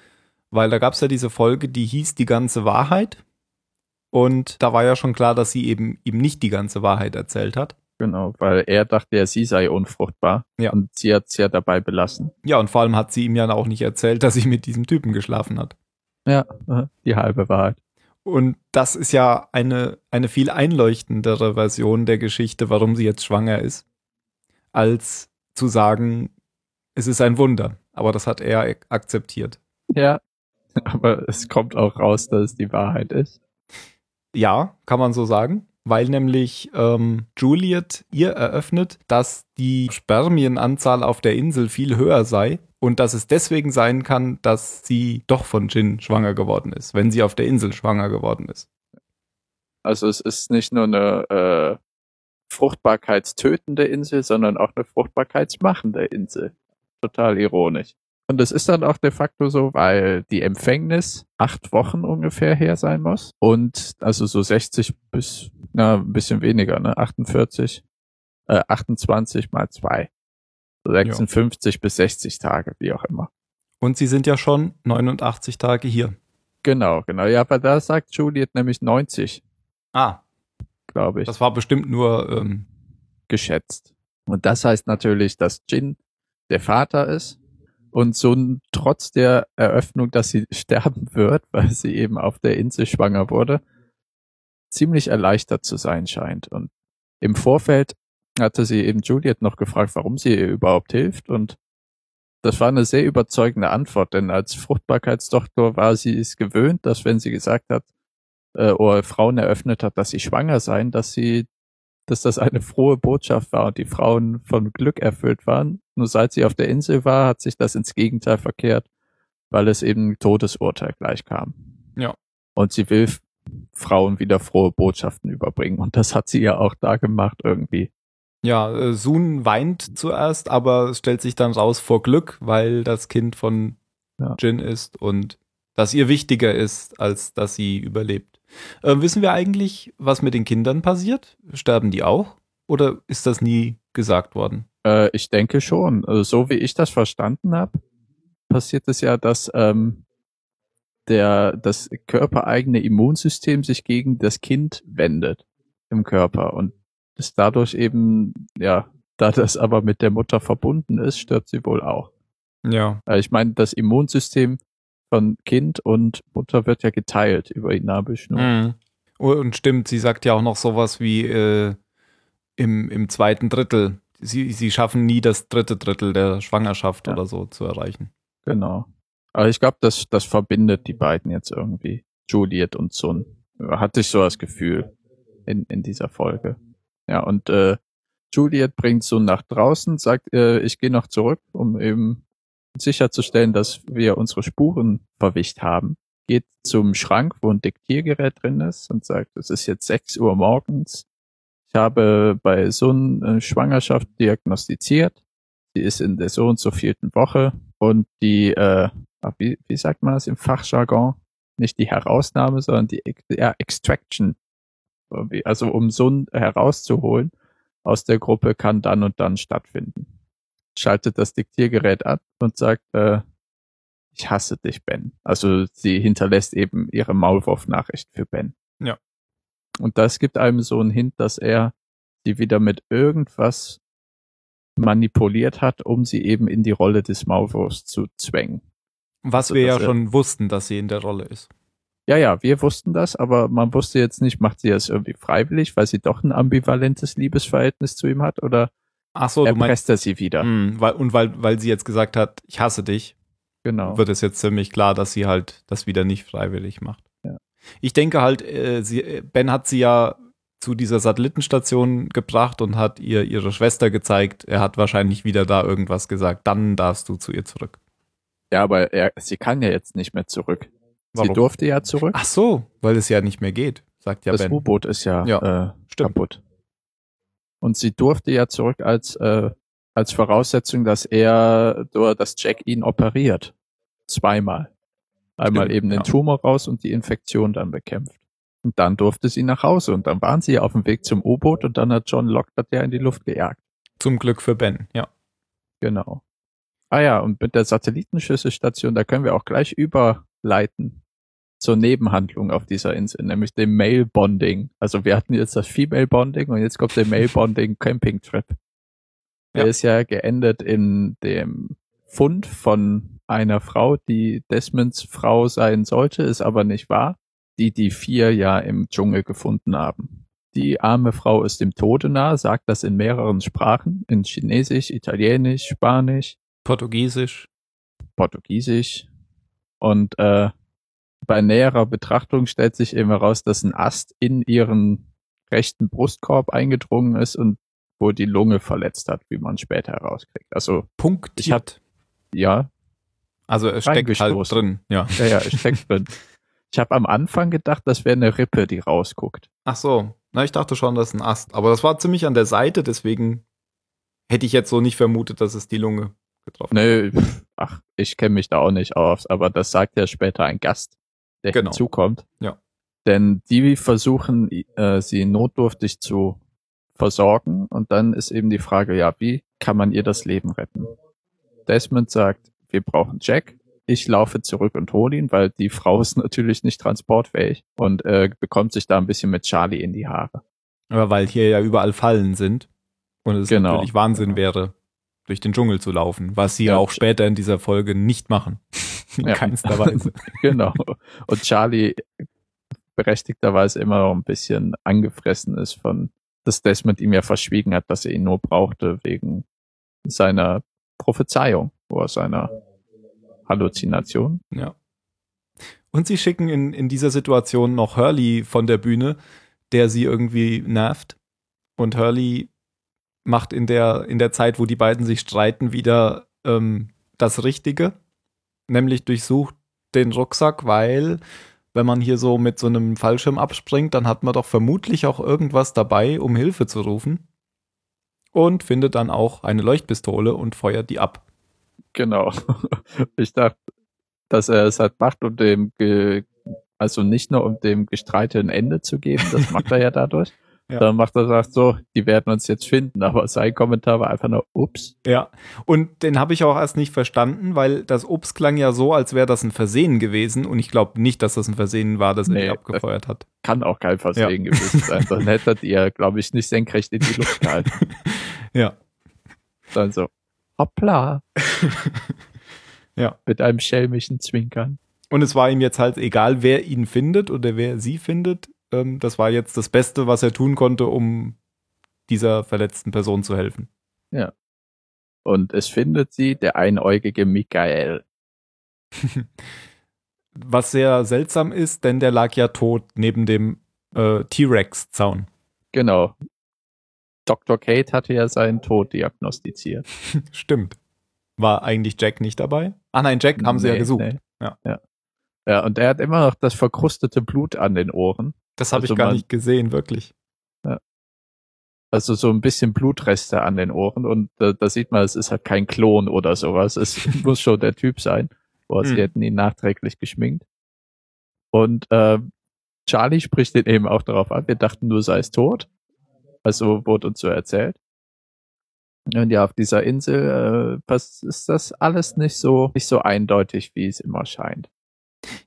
Weil da gab es ja diese Folge, die hieß Die ganze Wahrheit. Und da war ja schon klar, dass sie eben ihm nicht die ganze Wahrheit erzählt hat. Genau, weil er dachte, ja, sie sei unfruchtbar. Ja. Und sie hat es ja dabei belassen. Ja, und vor allem hat sie ihm ja auch nicht erzählt, dass sie mit diesem Typen geschlafen hat. Ja, die halbe Wahrheit. Und das ist ja eine, eine viel einleuchtendere Version der Geschichte, warum sie jetzt schwanger ist, als zu sagen, es ist ein Wunder. Aber das hat er ak- akzeptiert. Ja, aber es kommt auch raus, dass es die Wahrheit ist. Ja, kann man so sagen, weil nämlich ähm, Juliet ihr eröffnet, dass die Spermienanzahl auf der Insel viel höher sei und dass es deswegen sein kann, dass sie doch von Jin schwanger geworden ist, wenn sie auf der Insel schwanger geworden ist. Also es ist nicht nur eine äh, fruchtbarkeitstötende Insel, sondern auch eine fruchtbarkeitsmachende Insel. Total ironisch. Und es ist dann auch de facto so, weil die Empfängnis acht Wochen ungefähr her sein muss. Und also so 60 bis, na, ein bisschen weniger, ne? 48. äh, 28 mal 2. 56 ja. bis 60 Tage, wie auch immer. Und sie sind ja schon 89 Tage hier. Genau, genau. Ja, aber da sagt Juliet nämlich 90. Ah. Glaube ich. Das war bestimmt nur ähm, geschätzt. Und das heißt natürlich, dass Jin der Vater ist und so trotz der Eröffnung, dass sie sterben wird, weil sie eben auf der Insel schwanger wurde, ziemlich erleichtert zu sein scheint. Und im Vorfeld hatte sie eben Juliet noch gefragt, warum sie ihr überhaupt hilft und das war eine sehr überzeugende Antwort, denn als Fruchtbarkeitsdoktor war sie es gewöhnt, dass wenn sie gesagt hat, äh, oder Frauen eröffnet hat, dass sie schwanger seien, dass sie, dass das eine frohe Botschaft war und die Frauen von Glück erfüllt waren. Nur seit sie auf der Insel war, hat sich das ins Gegenteil verkehrt, weil es eben Todesurteil gleich kam. Ja. Und sie will Frauen wieder frohe Botschaften überbringen. Und das hat sie ja auch da gemacht irgendwie. Ja, äh, Sun weint zuerst, aber es stellt sich dann raus vor Glück, weil das Kind von ja. Jin ist und das ihr wichtiger ist, als dass sie überlebt. Äh, wissen wir eigentlich, was mit den Kindern passiert? Sterben die auch? Oder ist das nie gesagt worden? Äh, ich denke schon. Also, so wie ich das verstanden habe, passiert es ja, dass ähm, der, das körpereigene Immunsystem sich gegen das Kind wendet im Körper und das dadurch eben, ja, da das aber mit der Mutter verbunden ist, stirbt sie wohl auch. Ja. Also ich meine, das Immunsystem von Kind und Mutter wird ja geteilt über die Nabelschnur. Mhm. Und stimmt, sie sagt ja auch noch sowas wie äh, im, im zweiten Drittel. Sie, sie schaffen nie das dritte Drittel der Schwangerschaft ja. oder so zu erreichen. Genau. Aber ich glaube, das, das verbindet die beiden jetzt irgendwie. Juliet und Sun. Hatte ich so das Gefühl in, in dieser Folge. Ja, und äh, Juliet bringt Sun nach draußen, sagt, äh, ich gehe noch zurück, um eben sicherzustellen, dass wir unsere Spuren verwischt haben, geht zum Schrank, wo ein Diktiergerät drin ist und sagt, es ist jetzt 6 Uhr morgens. Ich habe bei Sun eine Schwangerschaft diagnostiziert. Sie ist in der so und so vierten Woche und die, äh, wie, wie sagt man das im Fachjargon? Nicht die Herausnahme, sondern die ja, Extraction. Also um Sun herauszuholen aus der Gruppe kann dann und dann stattfinden schaltet das Diktiergerät ab und sagt, äh, ich hasse dich, Ben. Also sie hinterlässt eben ihre Maulwurf-Nachricht für Ben. Ja. Und das gibt einem so einen Hint, dass er sie wieder mit irgendwas manipuliert hat, um sie eben in die Rolle des Maulwurfs zu zwängen. Was also, wir ja schon wussten, dass sie in der Rolle ist. Ja, ja, wir wussten das, aber man wusste jetzt nicht, macht sie das irgendwie freiwillig, weil sie doch ein ambivalentes Liebesverhältnis zu ihm hat oder Ach so, erpresst meinst, er sie wieder. Mh, hm, weil, und weil, weil sie jetzt gesagt hat, ich hasse dich, genau. wird es jetzt ziemlich klar, dass sie halt das wieder nicht freiwillig macht. Ja. Ich denke halt, äh, sie, Ben hat sie ja zu dieser Satellitenstation gebracht und hat ihr ihre Schwester gezeigt. Er hat wahrscheinlich wieder da irgendwas gesagt. Dann darfst du zu ihr zurück. Ja, aber er, sie kann ja jetzt nicht mehr zurück. Warum? Sie durfte ja zurück. Ach so, weil es ja nicht mehr geht, sagt ja das Ben. Das U-Boot ist ja, ja äh, kaputt. Und sie durfte ja zurück als, äh, als Voraussetzung, dass er, dass Jack ihn operiert. Zweimal. Einmal Stimmt, eben den ja. Tumor raus und die Infektion dann bekämpft. Und dann durfte sie nach Hause und dann waren sie auf dem Weg zum U-Boot und dann hat John Lockhart ja in die Luft gejagt. Zum Glück für Ben, ja. Genau. Ah ja, und mit der Satellitenschüsselstation, da können wir auch gleich überleiten zur Nebenhandlung auf dieser Insel, nämlich dem Male Bonding. Also wir hatten jetzt das Female Bonding und jetzt kommt der Male Bonding Camping Trip. Der ja. ist ja geendet in dem Fund von einer Frau, die Desmonds Frau sein sollte, ist aber nicht wahr, die die vier ja im Dschungel gefunden haben. Die arme Frau ist dem Tode nah, sagt das in mehreren Sprachen, in Chinesisch, Italienisch, Spanisch, Portugiesisch, Portugiesisch und äh, bei näherer Betrachtung stellt sich eben heraus, dass ein Ast in ihren rechten Brustkorb eingedrungen ist und wo die Lunge verletzt hat, wie man später herauskriegt. Also Punkt. Ich hab, ja. Also es steckt halt drin, ja. Ja, ja, es steckt drin. Ich habe am Anfang gedacht, das wäre eine Rippe, die rausguckt. Ach so. Na, ich dachte schon, das ist ein Ast. Aber das war ziemlich an der Seite, deswegen hätte ich jetzt so nicht vermutet, dass es die Lunge getroffen hat. Nee, ach, ich kenne mich da auch nicht aus, aber das sagt ja später ein Gast der genau. hinzukommt. Ja. Denn die versuchen, äh, sie notdürftig zu versorgen. Und dann ist eben die Frage, ja, wie kann man ihr das Leben retten? Desmond sagt, wir brauchen Jack. Ich laufe zurück und hole ihn, weil die Frau ist natürlich nicht transportfähig und äh, bekommt sich da ein bisschen mit Charlie in die Haare. Aber weil hier ja überall Fallen sind und es Genau. natürlich Wahnsinn wäre, durch den Dschungel zu laufen, was sie ja Ja. auch später in dieser Folge nicht machen. In Ja. keinster Weise. genau. Und Charlie berechtigterweise immer noch ein bisschen angefressen ist von, dass Desmond ihm ja verschwiegen hat, dass er ihn nur brauchte wegen seiner Prophezeiung oder seiner Halluzination. Ja. Und sie schicken in, in dieser Situation noch Hurley von der Bühne, der sie irgendwie nervt. Und Hurley macht in der, in der Zeit, wo die beiden sich streiten, wieder ähm, das Richtige. Nämlich durchsucht den Rucksack, weil wenn man hier so mit so einem Fallschirm abspringt, dann hat man doch vermutlich auch irgendwas dabei, um Hilfe zu rufen. Und findet dann auch eine Leuchtpistole und feuert die ab. Genau. Ich dachte, dass er es halt macht, um dem, ge also nicht nur um dem Gestreit ein Ende zu geben, das macht er ja dadurch. Ja. Dann macht er sagt so, die werden uns jetzt finden, aber sein Kommentar war einfach nur, ups. Ja, und den habe ich auch erst nicht verstanden, weil das Obst klang ja so, als wäre das ein Versehen gewesen und ich glaube nicht, dass das ein Versehen war, dass er Nee, die abgefeuert hat. Kann auch kein Versehen gewesen sein. Dann hättet ihr, glaube ich, nicht senkrecht in die Luft gehalten. Ja. Dann so, hoppla. Ja. Mit einem schelmischen Zwinkern. Und es war ihm jetzt halt egal, wer ihn findet oder wer sie findet. Ähm, das war jetzt das Beste, was er tun konnte, um dieser verletzten Person zu helfen. Und es findet sie der einäugige Michael. Was sehr seltsam ist, denn der lag ja tot neben dem äh, T-Rex-Zaun. Genau. Dr. Kate hatte ja seinen Tod diagnostiziert. Stimmt. War eigentlich Jack nicht dabei? Ah nein, Jack haben sie ja Nee, gesucht. nee. Ja. ja. Ja, und er hat immer noch das verkrustete Blut an den Ohren. Das habe Also ich gar man- nicht gesehen, wirklich. Also so ein bisschen Blutreste an den Ohren. Und äh, da sieht man, es ist halt kein Klon oder sowas. Es muss schon der Typ sein. Boah, sie Hm. hätten ihn nachträglich geschminkt. Und äh, Charlie spricht den eben auch darauf an. Wir dachten, du seist tot. Also wurde uns so erzählt. Und ja, auf dieser Insel äh, ist das alles nicht so nicht so eindeutig, wie es immer scheint.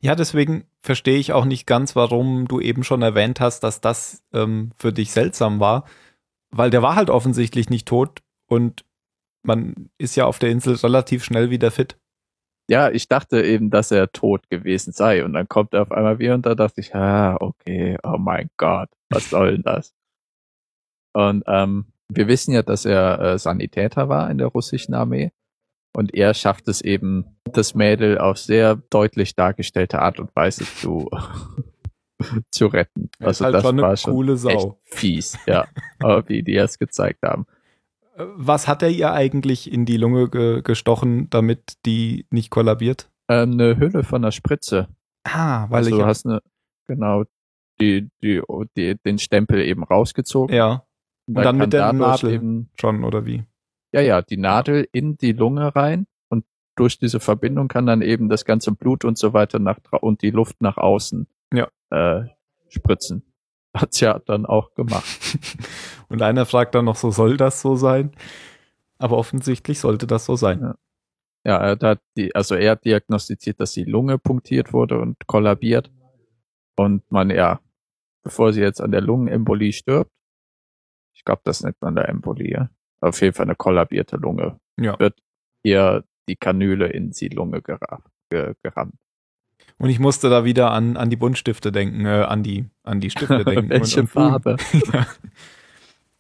Ja, deswegen verstehe ich auch nicht ganz, warum du eben schon erwähnt hast, dass das ähm, für dich seltsam war, weil der war halt offensichtlich nicht tot und man ist ja auf der Insel relativ schnell wieder fit. Ja, ich dachte eben, dass er tot gewesen sei. Und dann kommt er auf einmal wieder und da dachte ich, ah, okay, oh mein Gott, was soll denn das? Und ähm, wir wissen ja, dass er äh, Sanitäter war in der russischen Armee. Und er schafft es eben, das Mädel auf sehr deutlich dargestellte Art und Weise zu, zu retten. Ist Also halt das schon eine war schon coole echt Sau. fies, ja. Aber wie die es gezeigt haben. Äh, Was hat er ihr eigentlich in die Lunge ge gestochen, damit die nicht kollabiert? Ähm, eine Hülle von der Spritze. Ah, weil also ich du hast eine, genau, die, die, die, den Stempel eben rausgezogen. ja Und dann mit der Nadel. Eben, schon oder wie? ja, ja, die Nadel in die Lunge rein und durch diese Verbindung kann dann eben das ganze Blut und so weiter nach und die Luft nach außen Ja. äh, spritzen. Hat's ja dann auch gemacht. Und einer fragt dann noch so, soll das so sein? Aber offensichtlich sollte das so sein. Ja. Ja, er hat die, also er hat diagnostiziert, dass die Lunge punktiert wurde und kollabiert. Und man, ja, bevor sie jetzt an der Lungenembolie stirbt, ich glaube, das nennt man der Embolie, ja. auf jeden Fall eine kollabierte Lunge, Ja. wird ihr die Kanüle in die Lunge gera ge gerammt. Und ich musste da wieder an, an die Buntstifte denken, äh, an die, an die Stifte denken. Welche. Farbe? ja.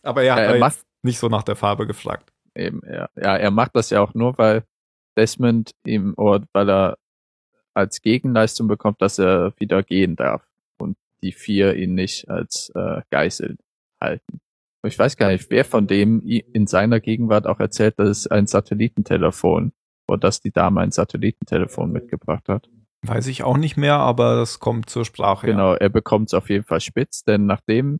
Aber er hat Ja, da er jetzt macht nicht so nach der Farbe gefragt. eben, ja, ja, er macht das ja auch nur, weil Desmond ihm, oder weil er als Gegenleistung bekommt, dass er wieder gehen darf und die vier ihn nicht als äh, Geißel halten. Ich weiß gar nicht, wer von dem in seiner Gegenwart auch erzählt, dass es ein Satellitentelefon oder dass die Dame ein Satellitentelefon mitgebracht hat. Weiß ich auch nicht mehr, aber das kommt zur Sprache. Genau, er bekommt es auf jeden Fall spitz, denn nachdem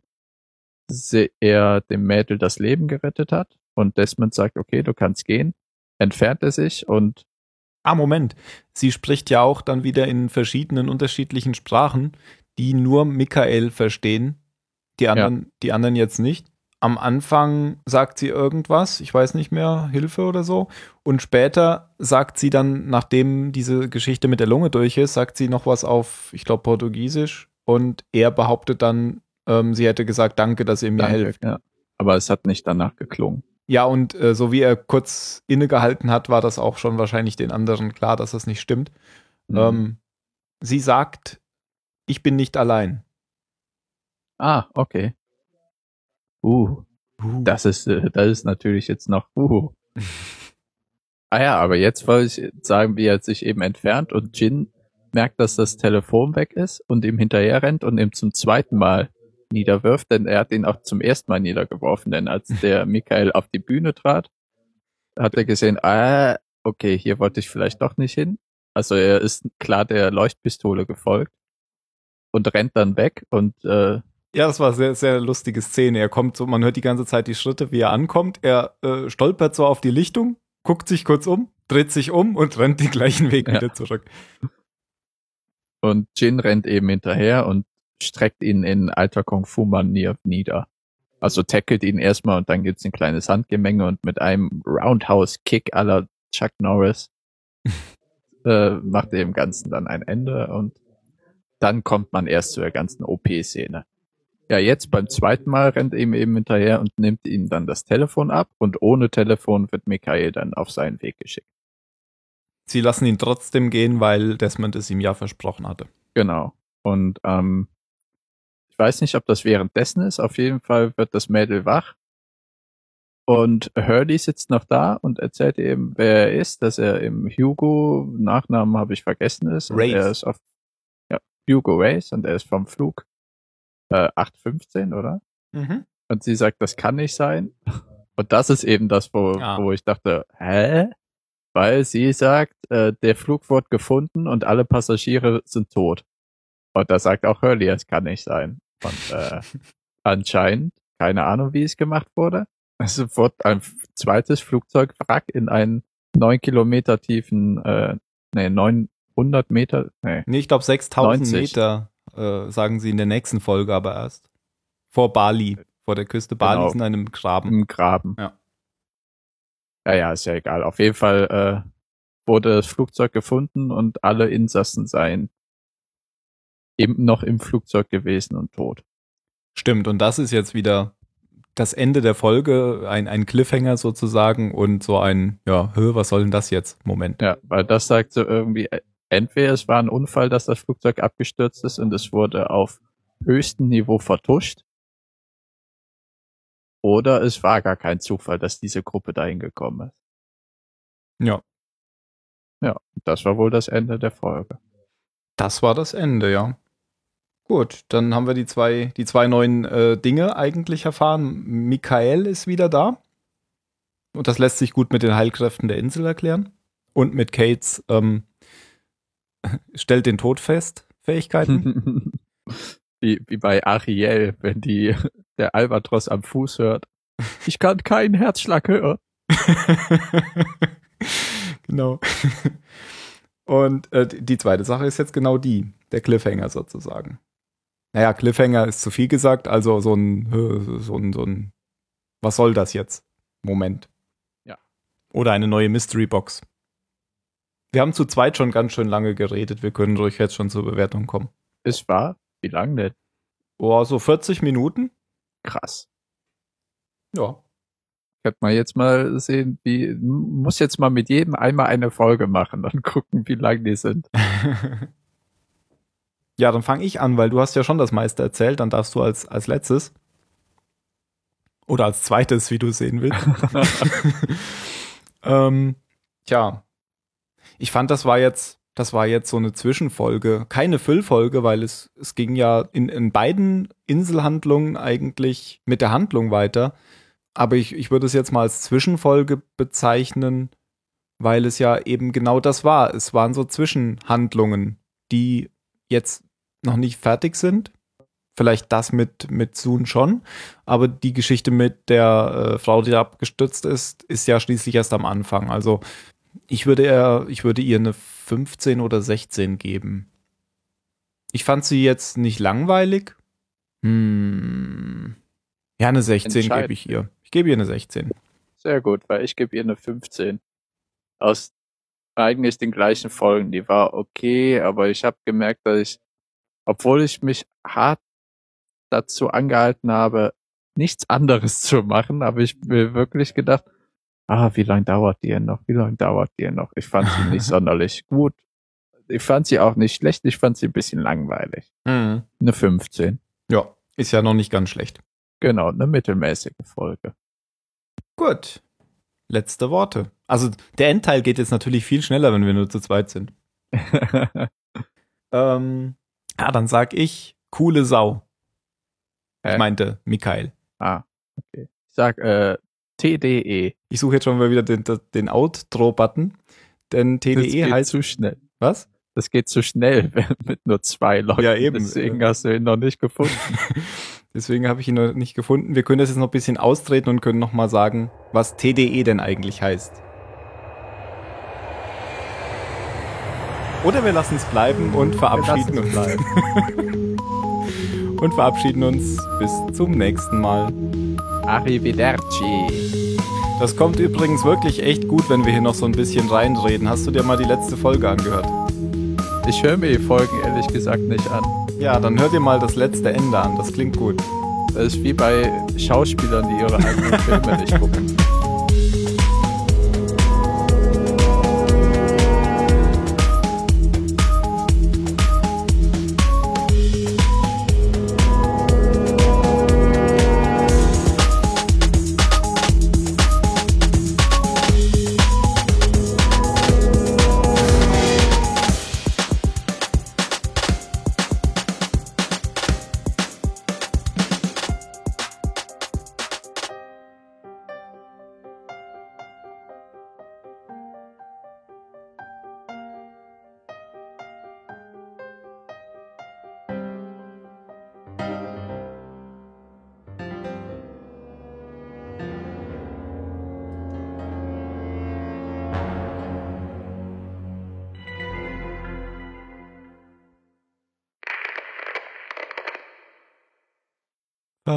er dem Mädel das Leben gerettet hat und Desmond sagt, okay, du kannst gehen, entfernt er sich und Ah, Moment. Sie spricht ja auch dann wieder in verschiedenen unterschiedlichen Sprachen, die nur Michael verstehen. Die anderen, die anderen jetzt nicht. Am Anfang sagt sie irgendwas, ich weiß nicht mehr, Hilfe oder so. Und später sagt sie dann, nachdem diese Geschichte mit der Lunge durch ist, sagt sie noch was auf, ich glaube, Portugiesisch. Und er behauptet dann, ähm, sie hätte gesagt, danke, dass ihr mir Danke, helft. Ja. Aber es hat nicht danach geklungen. Ja, und äh, so wie er kurz innegehalten hat, war das auch schon wahrscheinlich den anderen klar, dass das nicht stimmt. Mhm. Ähm, sie sagt, ich bin nicht allein. ah, okay. Uh, das ist, äh, das ist natürlich jetzt noch, uh. ah ja, aber jetzt wollte ich sagen, wie er sich eben entfernt und Jin merkt, dass das Telefon weg ist und ihm hinterher rennt und ihm zum zweiten Mal niederwirft, denn er hat ihn auch zum ersten Mal niedergeworfen, denn als der Michael auf die Bühne trat, hat er gesehen, ah, okay, hier wollte ich vielleicht doch nicht hin. Also er ist klar der Leuchtpistole gefolgt und rennt dann weg und äh, Ja, das war eine sehr, sehr lustige Szene. Er kommt so, man hört die ganze Zeit die Schritte, wie er ankommt. Er äh, stolpert so auf die Lichtung, guckt sich kurz um, dreht sich um und rennt den gleichen Weg Ja. wieder zurück. Und Jin rennt eben hinterher und streckt ihn in alter Kung-Fu-Manier nieder. Also tackelt ihn erstmal und dann gibt's ein kleines Handgemenge und mit einem Roundhouse-Kick aller Chuck Norris äh, macht er dem Ganzen dann ein Ende und dann kommt man erst zu der ganzen OP-Szene. Ja, jetzt beim zweiten Mal rennt er ihm eben hinterher und nimmt ihm dann das Telefon ab und ohne Telefon wird Michael dann auf seinen Weg geschickt. Sie lassen ihn trotzdem gehen, weil Desmond es ihm ja versprochen hatte. Genau. Und ähm, ich weiß nicht, ob das währenddessen ist. Auf jeden Fall wird das Mädel wach. Und Hurley sitzt noch da und erzählt ihm, wer er ist, dass er im Hugo, Nachnamen habe ich vergessen ist. Und Race. Er ist auf, ja, Hugo Race und er ist vom Flug äh, 815, oder? Und sie sagt, das kann nicht sein. Und das ist eben das, wo, Ja. wo ich dachte, hä? Weil sie sagt, äh, der Flug wurde gefunden und alle Passagiere sind tot. Und da sagt auch Hurley, es kann nicht sein. Und äh, anscheinend, keine Ahnung, wie es gemacht wurde. Es wurde ein zweites Flugzeugwrack in einen neun Kilometer tiefen, äh, nee, 900 Meter, nee, Nee, ich glaube 6000 90. Meter, äh, sagen sie in der nächsten Folge aber erst. Vor Bali, vor der Küste Balis Genau. in einem Graben. im Graben. Ja. Ja, ja, ist ja egal. Auf jeden Fall äh, wurde das Flugzeug gefunden und alle Insassen seien eben noch im Flugzeug gewesen und tot. Stimmt, und das ist jetzt wieder das Ende der Folge, ein, ein Cliffhanger sozusagen und so ein, ja, hö, was soll denn das jetzt? Moment. Ja, weil das sagt so irgendwie, äh, entweder es war ein Unfall, dass das Flugzeug abgestürzt ist und es wurde auf höchstem Niveau vertuscht, oder es war gar kein Zufall, dass diese Gruppe dahin gekommen ist. Ja, Ja, das war wohl das Ende der Folge. das war das Ende, ja. Gut, dann haben wir die zwei, die zwei neuen äh, Dinge eigentlich erfahren. Michael ist wieder da. Und das lässt sich gut mit den Heilkräften der Insel erklären. Und mit Kates ähm, stellt den Tod fest, Fähigkeiten. wie, wie bei Ariel, wenn die der Albatros am Fuß hört. Ich kann keinen Herzschlag hören. genau. Und äh, die zweite Sache ist jetzt genau die, der Cliffhanger sozusagen. Naja, Cliffhanger ist zu viel gesagt, also so ein, äh, so ein, so ein, was soll das jetzt? Moment. Ja. Oder eine neue Mystery Box. Wir haben zu zweit schon ganz schön lange geredet, wir können ruhig jetzt schon zur Bewertung kommen. Ist wahr? Wie lang denn? Oh, so 40 Minuten? Krass. Ja. Könnte man jetzt mal sehen, wie, muss jetzt mal mit jedem einmal eine Folge machen und gucken, wie lang die sind. ja, dann fange ich an, weil du hast ja schon das meiste erzählt, dann darfst du als, als letztes oder als zweites, wie du sehen willst. ähm, tja, ich fand, das war jetzt, das war jetzt so eine Zwischenfolge, keine Füllfolge, weil es, es ging ja in, in beiden Inselhandlungen eigentlich mit der Handlung weiter. Aber ich, ich würde es jetzt mal als Zwischenfolge bezeichnen, weil es ja eben genau das war. Es waren so Zwischenhandlungen, die jetzt noch nicht fertig sind. Vielleicht das mit, mit Soon schon, aber die Geschichte mit der äh, Frau, die abgestürzt ist, ist ja schließlich erst am Anfang. Also ich würde, eher, ich würde ihr eine 15 oder 16 geben. Ich fand sie jetzt nicht langweilig. Hm. Ja, eine 16 Entscheidend. gebe ich ihr. Ich gebe ihr eine 16. Sehr gut, weil ich gebe ihr eine 15. Aus eigentlich den gleichen Folgen. Die war okay, aber ich habe gemerkt, dass ich, obwohl ich mich hart dazu angehalten habe, nichts anderes zu machen, habe ich mir wirklich gedacht, ah, wie lange dauert die denn noch? Wie lange dauert die denn noch? Ich fand sie nicht sonderlich gut. Ich fand sie auch nicht schlecht, ich fand sie ein bisschen langweilig. Mhm. Eine 15. Ja, ist ja noch nicht ganz schlecht. Genau, eine mittelmäßige Folge. Gut. Letzte Worte. Also der Endteil geht jetzt natürlich viel schneller, wenn wir nur zu zweit sind. Ähm, ja, dann sag ich coole Sau. Hä? Ich meinte Mikael. ah, okay. Ich sag äh, TDE. Ich suche jetzt schon mal wieder den, den Outro-Button, denn Das TDE geht heißt zu schnell. was? Das geht zu schnell mit nur zwei Leuten. Ja, eben. Deswegen hast du ihn noch nicht gefunden. Deswegen habe ich ihn noch nicht gefunden. Wir können das jetzt noch ein bisschen austreten und können noch mal sagen, was TDE denn eigentlich heißt. Oder wir lassen es bleiben und verabschieden uns. lassen und verabschieden uns bis zum nächsten Mal. Arrivederci. Das kommt übrigens wirklich echt gut, wenn wir hier noch so ein bisschen reinreden. Hast du dir mal die letzte Folge angehört? Ich höre mir die Folgen ehrlich gesagt nicht an. Ja, dann hör dir mal das letzte Ende an. Das klingt gut. Das ist wie bei Schauspielern, die ihre eigenen Filme nicht gucken.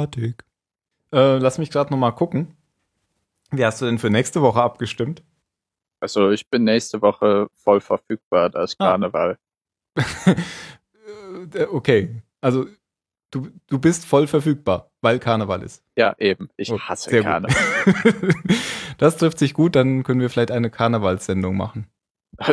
Fertig. Äh, lass mich gerade noch mal gucken. Wie hast du denn für nächste Woche abgestimmt? Also ich bin nächste Woche voll verfügbar, da ist Ah. Karneval. Äh, okay, also du, du bist voll verfügbar, weil Karneval ist. Ja, eben. Ich Oh, hasse sehr gut. Karneval. das trifft sich gut, dann können wir vielleicht eine Karnevalssendung machen.